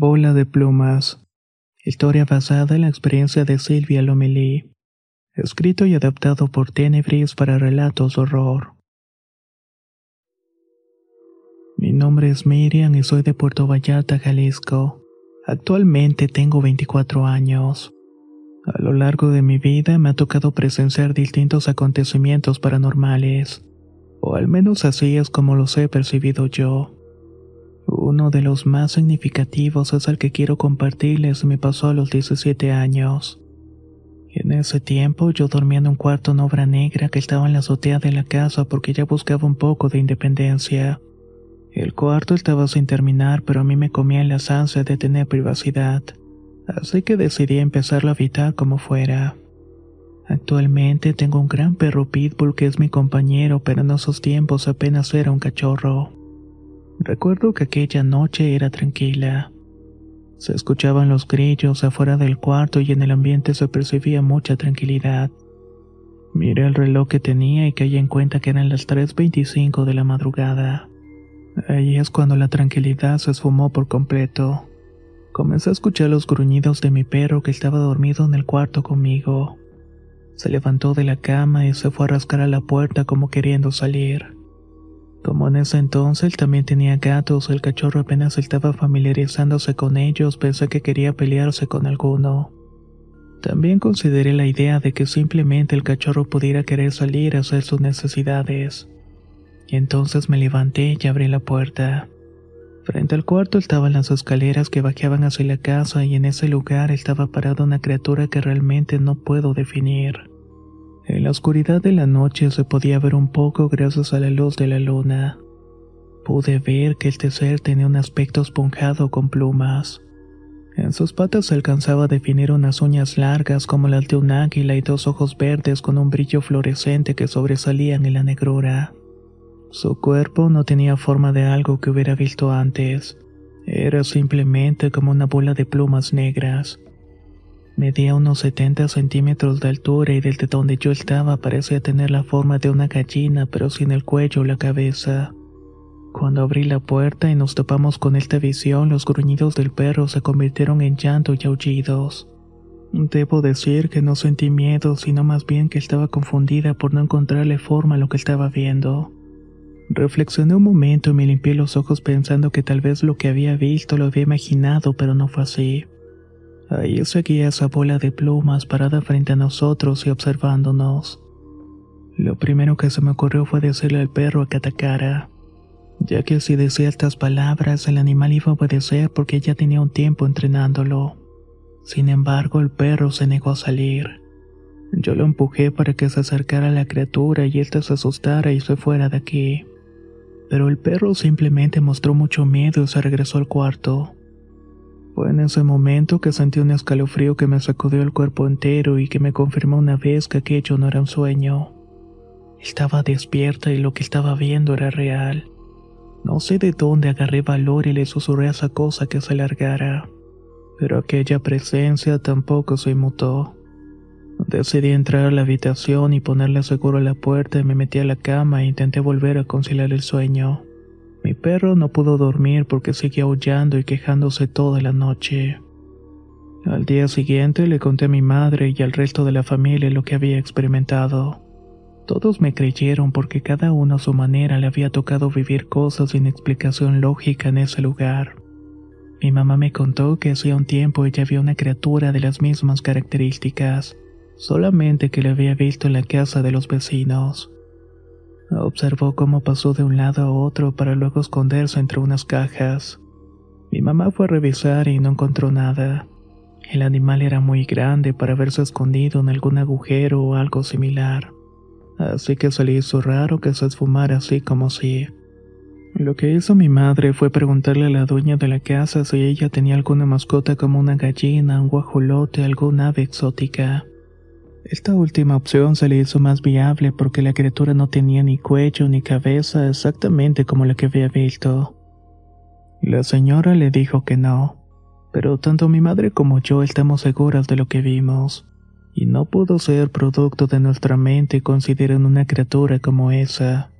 Bola de plumas. Historia basada en la experiencia de Silvia Lomelí. Escrito y adaptado por Tenebris para relatos de horror. Mi nombre es Miriam y soy de Puerto Vallarta, Jalisco. Actualmente tengo 24 años. A lo largo de mi vida me ha tocado presenciar distintos acontecimientos paranormales, o al menos así es como los he percibido yo. Uno de los más significativos es el que quiero compartirles me pasó a los 17 años. En ese tiempo yo dormía en un cuarto en obra negra que estaba en la azotea de la casa porque ya buscaba un poco de independencia. El cuarto estaba sin terminar, pero a mí me comía las ansias de tener privacidad, así que decidí empezarlo a habitar como fuera. Actualmente tengo un gran perro pitbull que es mi compañero, pero en esos tiempos apenas era un cachorro. Recuerdo que aquella noche era tranquila. Se escuchaban los grillos afuera del cuarto y en el ambiente se percibía mucha tranquilidad. Miré el reloj que tenía y caí en cuenta que eran las 3.25 de la madrugada. Ahí es cuando la tranquilidad se esfumó por completo. Comencé a escuchar los gruñidos de mi perro que estaba dormido en el cuarto conmigo. Se levantó de la cama y se fue a rascar a la puerta como queriendo salir. Como en ese entonces también tenía gatos, el cachorro apenas estaba familiarizándose con ellos, pensé que quería pelearse con alguno. También consideré la idea de que simplemente el cachorro pudiera querer salir a hacer sus necesidades. Y entonces me levanté y abrí la puerta. Frente al cuarto estaban las escaleras que bajaban hacia la casa y en ese lugar estaba parada una criatura que realmente no puedo definir. En la oscuridad de la noche se podía ver un poco gracias a la luz de la luna. Pude ver que este ser tenía un aspecto esponjado con plumas. En sus patas se alcanzaba a definir unas uñas largas como las de un águila y dos ojos verdes con un brillo fluorescente que sobresalían en la negrura. Su cuerpo no tenía forma de algo que hubiera visto antes. Era simplemente como una bola de plumas negras. Medía unos 70 centímetros de altura y desde donde yo estaba parecía tener la forma de una gallina pero sin el cuello o la cabeza. Cuando abrí la puerta y nos topamos con esta visión, los gruñidos del perro se convirtieron en llanto y aullidos. Debo decir que no sentí miedo, sino más bien que estaba confundida por no encontrarle forma a lo que estaba viendo. Reflexioné un momento y me limpié los ojos pensando que tal vez lo que había visto lo había imaginado, pero no fue así. Ahí seguía esa bola de plumas parada frente a nosotros y observándonos. Lo primero que se me ocurrió fue decirle al perro que atacara, ya que si decía estas palabras el animal iba a obedecer porque ya tenía un tiempo entrenándolo. Sin embargo, el perro se negó a salir. Yo lo empujé para que se acercara a la criatura y ésta se asustara y se fuera de aquí. Pero el perro simplemente mostró mucho miedo y se regresó al cuarto. Fue en ese momento que sentí un escalofrío que me sacudió el cuerpo entero y que me confirmó una vez que aquello no era un sueño. Estaba despierta y lo que estaba viendo era real. No sé de dónde agarré valor y le susurré a esa cosa que se largara. Pero aquella presencia tampoco se inmutó. Decidí entrar a la habitación y ponerle seguro la puerta y me metí a la cama e intenté volver a conciliar el sueño. Mi perro no pudo dormir porque seguía aullando y quejándose toda la noche. Al día siguiente le conté a mi madre y al resto de la familia lo que había experimentado. Todos me creyeron porque cada uno a su manera le había tocado vivir cosas sin explicación lógica en ese lugar. Mi mamá me contó que hacía un tiempo ella vio una criatura de las mismas características, solamente que le había visto en la casa de los vecinos. Observó cómo pasó de un lado a otro para luego esconderse entre unas cajas. Mi mamá fue a revisar y no encontró nada. El animal era muy grande para haberse escondido en algún agujero o algo similar, así que se le hizo raro que se esfumara así como si. Lo que hizo mi madre fue preguntarle a la dueña de la casa si ella tenía alguna mascota como una gallina, un guajolote, alguna ave exótica. Esta última opción se le hizo más viable porque la criatura no tenía ni cuello ni cabeza exactamente como la que había visto. La señora le dijo que no, pero tanto mi madre como yo estamos seguras de lo que vimos, y no pudo ser producto de nuestra mente considerar una criatura como esa.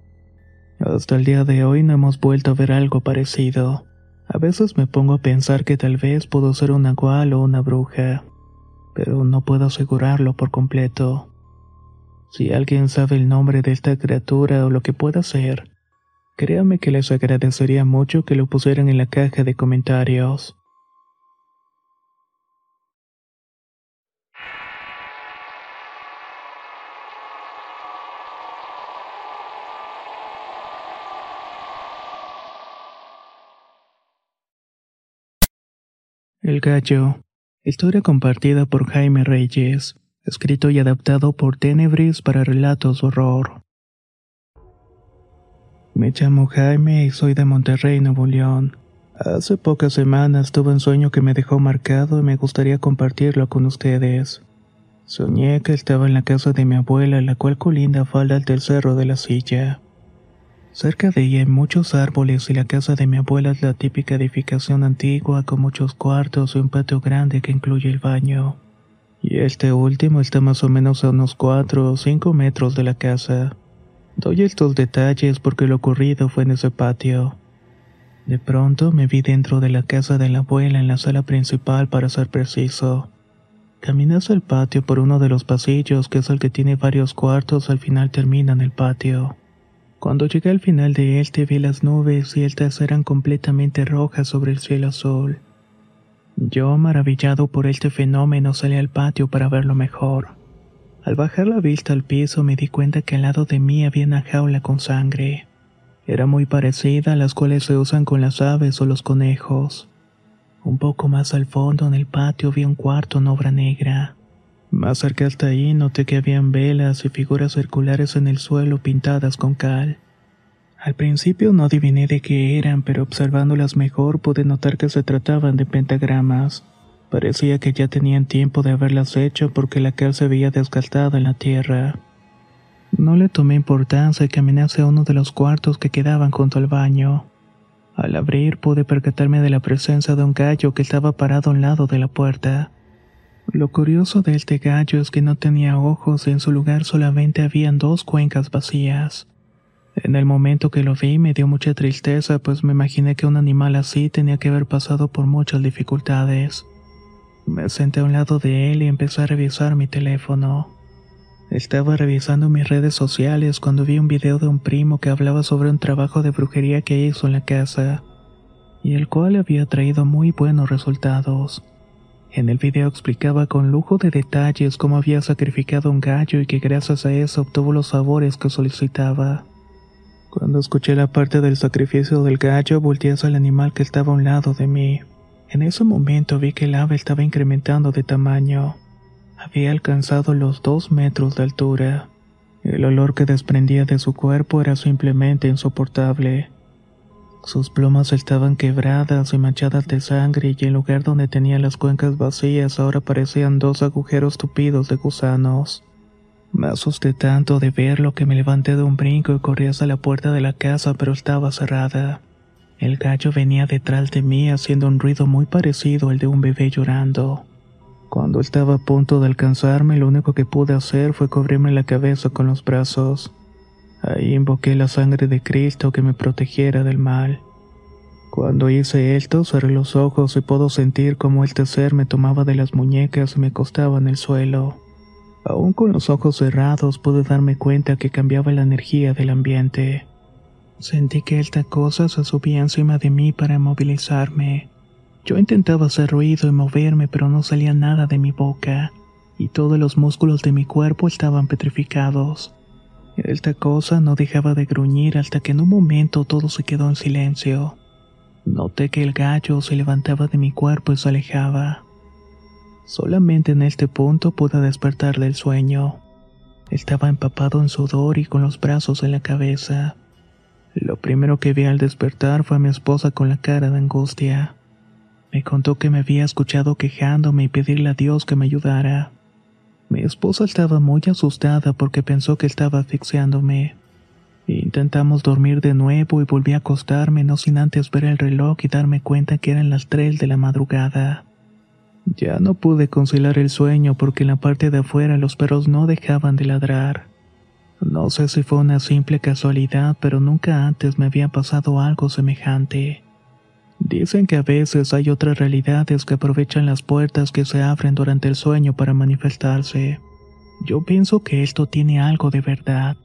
Hasta el día de hoy no hemos vuelto a ver algo parecido. A veces me pongo a pensar que tal vez pudo ser una gual o una bruja, pero no puedo asegurarlo por completo. Si alguien sabe el nombre de esta criatura o lo que pueda ser, créame que les agradecería mucho que lo pusieran en la caja de comentarios. El gallo. Historia compartida por Jaime Reyes. Escrito y adaptado por Tenebris para relatos horror. Me llamo Jaime y soy de Monterrey, Nuevo León. Hace pocas semanas tuve un sueño que me dejó marcado y me gustaría compartirlo con ustedes. Soñé que estaba en la casa de mi abuela, la cual colinda falda del cerro de la silla. Cerca de ella hay muchos árboles y la casa de mi abuela es la típica edificación antigua con muchos cuartos y un patio grande que incluye el baño. Y este último está más o menos a unos 4 o 5 metros de la casa. Doy estos detalles porque lo ocurrido fue en ese patio. De pronto me vi dentro de la casa de la abuela en la sala principal para ser preciso. Caminé hacia el patio por uno de los pasillos que es el que tiene varios cuartos al final termina en el patio. Cuando llegué al final de él te vi las nubes y estas eran completamente rojas sobre el cielo azul. Yo, maravillado por este fenómeno, salí al patio para verlo mejor. Al bajar la vista al piso me di cuenta que al lado de mí había una jaula con sangre. Era muy parecida a las cuales se usan con las aves o los conejos. Un poco más al fondo en el patio vi un cuarto en obra negra. Más cerca hasta ahí noté que habían velas y figuras circulares en el suelo pintadas con cal. Al principio no adiviné de qué eran, pero observándolas mejor pude notar que se trataban de pentagramas. Parecía que ya tenían tiempo de haberlas hecho porque la cal se veía desgastada en la tierra. No le tomé importancia y caminé hacia uno de los cuartos que quedaban junto al baño. Al abrir pude percatarme de la presencia de un gallo que estaba parado a un lado de la puerta. Lo curioso de este gallo es que no tenía ojos y en su lugar solamente habían dos cuencas vacías. En el momento que lo vi me dio mucha tristeza, pues me imaginé que un animal así tenía que haber pasado por muchas dificultades. Me senté a un lado de él y empecé a revisar mi teléfono. Estaba revisando mis redes sociales cuando vi un video de un primo que hablaba sobre un trabajo de brujería que hizo en la casa, y el cual había traído muy buenos resultados. En el video explicaba con lujo de detalles cómo había sacrificado un gallo y que gracias a eso obtuvo los sabores que solicitaba. Cuando escuché la parte del sacrificio del gallo, volteé hacia el animal que estaba a un lado de mí. En ese momento vi que el ave estaba incrementando de tamaño. Había alcanzado los dos metros de altura. El olor que desprendía de su cuerpo era simplemente insoportable. Sus plumas estaban quebradas y manchadas de sangre y en lugar donde tenía las cuencas vacías ahora parecían dos agujeros tupidos de gusanos. Me asusté tanto de verlo que me levanté de un brinco y corrí hacia la puerta de la casa pero estaba cerrada. El gallo venía detrás de mí haciendo un ruido muy parecido al de un bebé llorando. Cuando estaba a punto de alcanzarme lo único que pude hacer fue cubrirme la cabeza con los brazos. Ahí invoqué la sangre de Cristo que me protegiera del mal. Cuando hice esto, cerré los ojos y puedo sentir cómo este ser me tomaba de las muñecas y me acostaba en el suelo. Aún con los ojos cerrados pude darme cuenta que cambiaba la energía del ambiente. Sentí que esta cosa se subía encima de mí para movilizarme. Yo intentaba hacer ruido y moverme, pero no salía nada de mi boca, y todos los músculos de mi cuerpo estaban petrificados. Esta cosa no dejaba de gruñir hasta que en un momento todo se quedó en silencio. Noté que el gallo se levantaba de mi cuerpo y se alejaba. Solamente en este punto pude despertar del sueño. Estaba empapado en sudor y con los brazos en la cabeza. Lo primero que vi al despertar fue a mi esposa con la cara de angustia. Me contó que me había escuchado quejándome y pedirle a Dios que me ayudara. Mi esposa estaba muy asustada porque pensó que estaba asfixiándome. Intentamos dormir de nuevo y volví a acostarme no sin antes ver el reloj y darme cuenta que eran las tres de la madrugada. Ya no pude conciliar el sueño porque en la parte de afuera los perros no dejaban de ladrar. No sé si fue una simple casualidad, pero nunca antes me había pasado algo semejante. Dicen que a veces hay otras realidades que aprovechan las puertas que se abren durante el sueño para manifestarse. Yo pienso que esto tiene algo de verdad.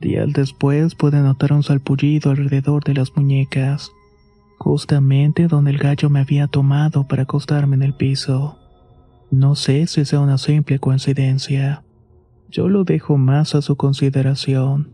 Días después pude notar un salpullido alrededor de las muñecas, justamente donde el gallo me había tomado para acostarme en el piso. No sé si sea una simple coincidencia. Yo lo dejo más a su consideración.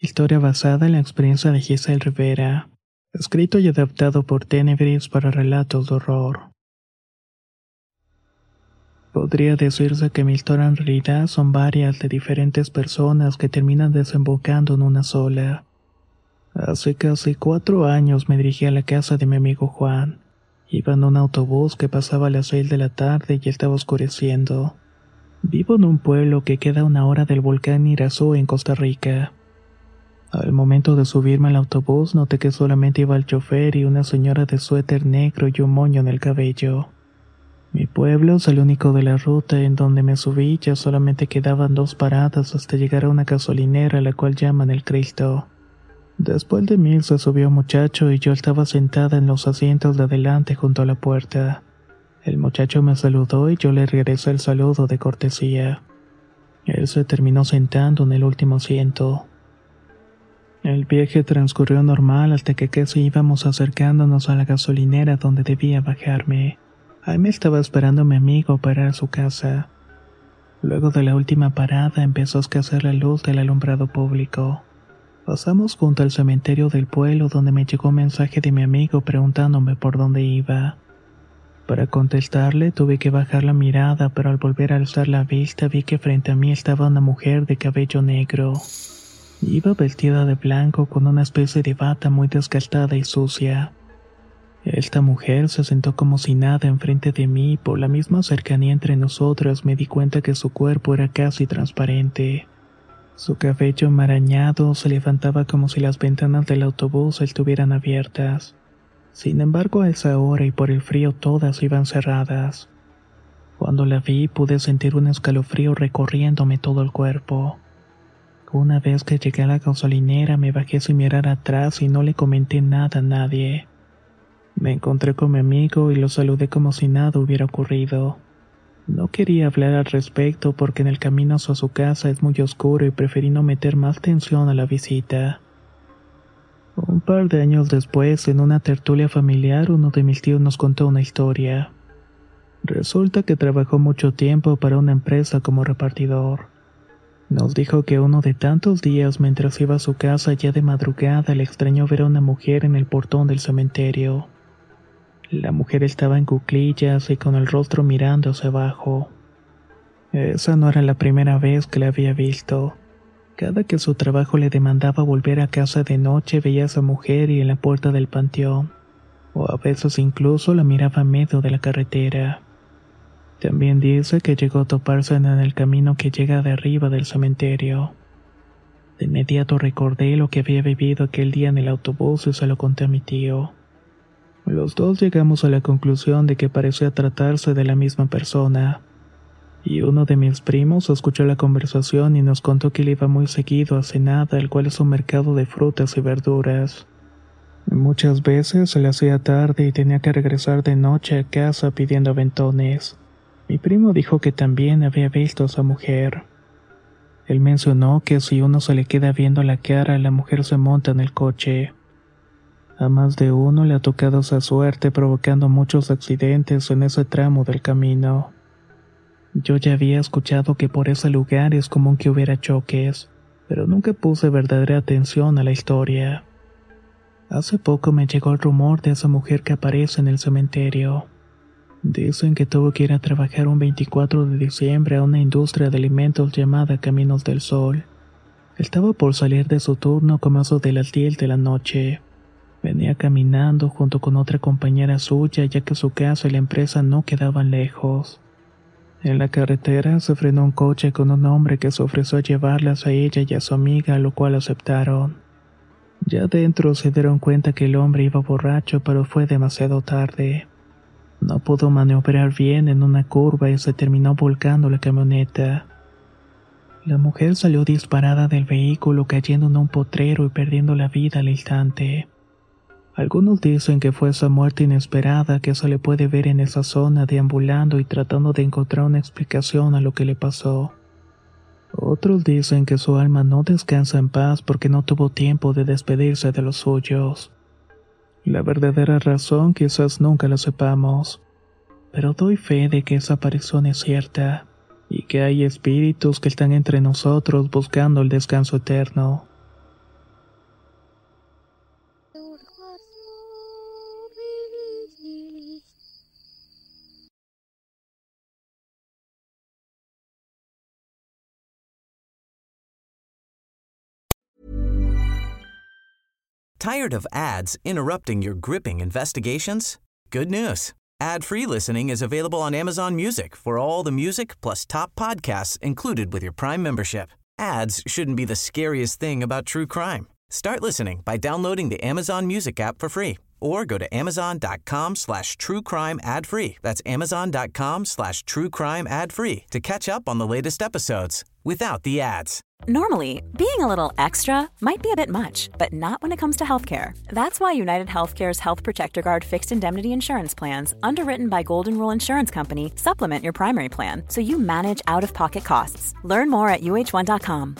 Historia basada en la experiencia de Giselle Rivera. Escrito y adaptado por Tenebris para relatos de horror. Podría decirse que mi historia en realidad son varias de diferentes personas que terminan desembocando en una sola. Hace casi cuatro años me dirigí a la casa de mi amigo Juan. Iba en un autobús que pasaba a las seis de la tarde y estaba oscureciendo. Vivo en un pueblo que queda a una hora del volcán Irazú en Costa Rica. Al momento de subirme al autobús noté que solamente iba el chofer y una señora de suéter negro y un moño en el cabello. Mi pueblo es el único de la ruta en donde me subí ya solamente quedaban dos paradas hasta llegar a una gasolinera a la cual llaman el Cristo. Después de mí se subió un muchacho y yo estaba sentada en los asientos de adelante junto a la puerta. El muchacho me saludó y yo le regresé el saludo de cortesía. Él se terminó sentando en el último asiento. El viaje transcurrió normal hasta que casi íbamos acercándonos a la gasolinera donde debía bajarme. Ahí me estaba esperando mi amigo para su casa. Luego de la última parada empezó a escasear la luz del alumbrado público. Pasamos junto al cementerio del pueblo donde me llegó un mensaje de mi amigo preguntándome por dónde iba. Para contestarle tuve que bajar la mirada, pero al volver a alzar la vista vi que frente a mí estaba una mujer de cabello negro. Iba vestida de blanco con una especie de bata muy desgastada y sucia. Esta mujer se sentó como si nada enfrente de mí y por la misma cercanía entre nosotros me di cuenta que su cuerpo era casi transparente. Su cabello enmarañado se levantaba como si las ventanas del autobús estuvieran abiertas. Sin embargo, a esa hora y por el frío todas iban cerradas. Cuando la vi pude sentir un escalofrío recorriéndome todo el cuerpo. Una vez que llegué a la gasolinera me bajé sin mirar atrás y no le comenté nada a nadie. Me encontré con mi amigo y lo saludé como si nada hubiera ocurrido. No quería hablar al respecto porque en el camino hacia su casa es muy oscuro y preferí no meter más tensión a la visita. Un par de años después, en una tertulia familiar, uno de mis tíos nos contó una historia. Resulta que trabajó mucho tiempo para una empresa como repartidor. Nos dijo que uno de tantos días mientras iba a su casa ya de madrugada le extrañó ver a una mujer en el portón del cementerio. La mujer estaba en cuclillas y con el rostro mirando hacia abajo. Esa no era la primera vez que la había visto. Cada que su trabajo le demandaba volver a casa de noche veía a esa mujer y en la puerta del panteón, o a veces incluso la miraba a medio de la carretera. También dice que llegó a toparse en el camino que llega de arriba del cementerio. De inmediato recordé lo que había vivido aquel día en el autobús y se lo conté a mi tío. Los dos llegamos a la conclusión de que parecía tratarse de la misma persona. Y uno de mis primos escuchó la conversación y nos contó que él iba muy seguido a Senada, el cual es un mercado de frutas y verduras. Muchas veces se le hacía tarde y tenía que regresar de noche a casa pidiendo aventones. Mi primo dijo que también había visto a esa mujer. Él mencionó que si uno se le queda viendo la cara, la mujer se monta en el coche. A más de uno le ha tocado esa suerte provocando muchos accidentes en ese tramo del camino. Yo ya había escuchado que por ese lugar es común que hubiera choques, pero nunca puse verdadera atención a la historia. Hace poco me llegó el rumor de esa mujer que aparece en el cementerio. Dicen que tuvo que ir a trabajar un 24 de diciembre a una industria de alimentos llamada Caminos del Sol. Estaba por salir de su turno como eso de las 10 de la noche. Venía caminando junto con otra compañera suya ya que su casa y la empresa no quedaban lejos. En la carretera se frenó un coche con un hombre que se ofreció a llevarlas a ella y a su amiga, lo cual aceptaron. Ya dentro se dieron cuenta que el hombre iba borracho, pero fue demasiado tarde. No pudo maniobrar bien en una curva y se terminó volcando la camioneta. La mujer salió disparada del vehículo cayendo en un potrero y perdiendo la vida al instante. Algunos dicen que fue esa muerte inesperada que se le puede ver en esa zona deambulando y tratando de encontrar una explicación a lo que le pasó. Otros dicen que su alma no descansa en paz porque no tuvo tiempo de despedirse de los suyos. La verdadera razón quizás nunca la sepamos, pero doy fe de que esa aparición es cierta y que hay espíritus que están entre nosotros buscando el descanso eterno. Tired of ads interrupting your gripping investigations? Good news. Ad-free listening is available on Amazon Music for all the music plus top podcasts included with your Prime membership. Ads shouldn't be the scariest thing about true crime. Start listening by downloading the Amazon Music app for free or go to amazon.com slash true crime ad free. That's amazon.com slash true crime ad free to catch up on the latest episodes without the ads. Normally, being a little extra might be a bit much, but not when it comes to healthcare. That's why United Healthcare's Health Protector Guard fixed indemnity insurance plans, underwritten by Golden Rule Insurance Company, supplement your primary plan so you manage out of pocket costs. Learn more at uh1.com.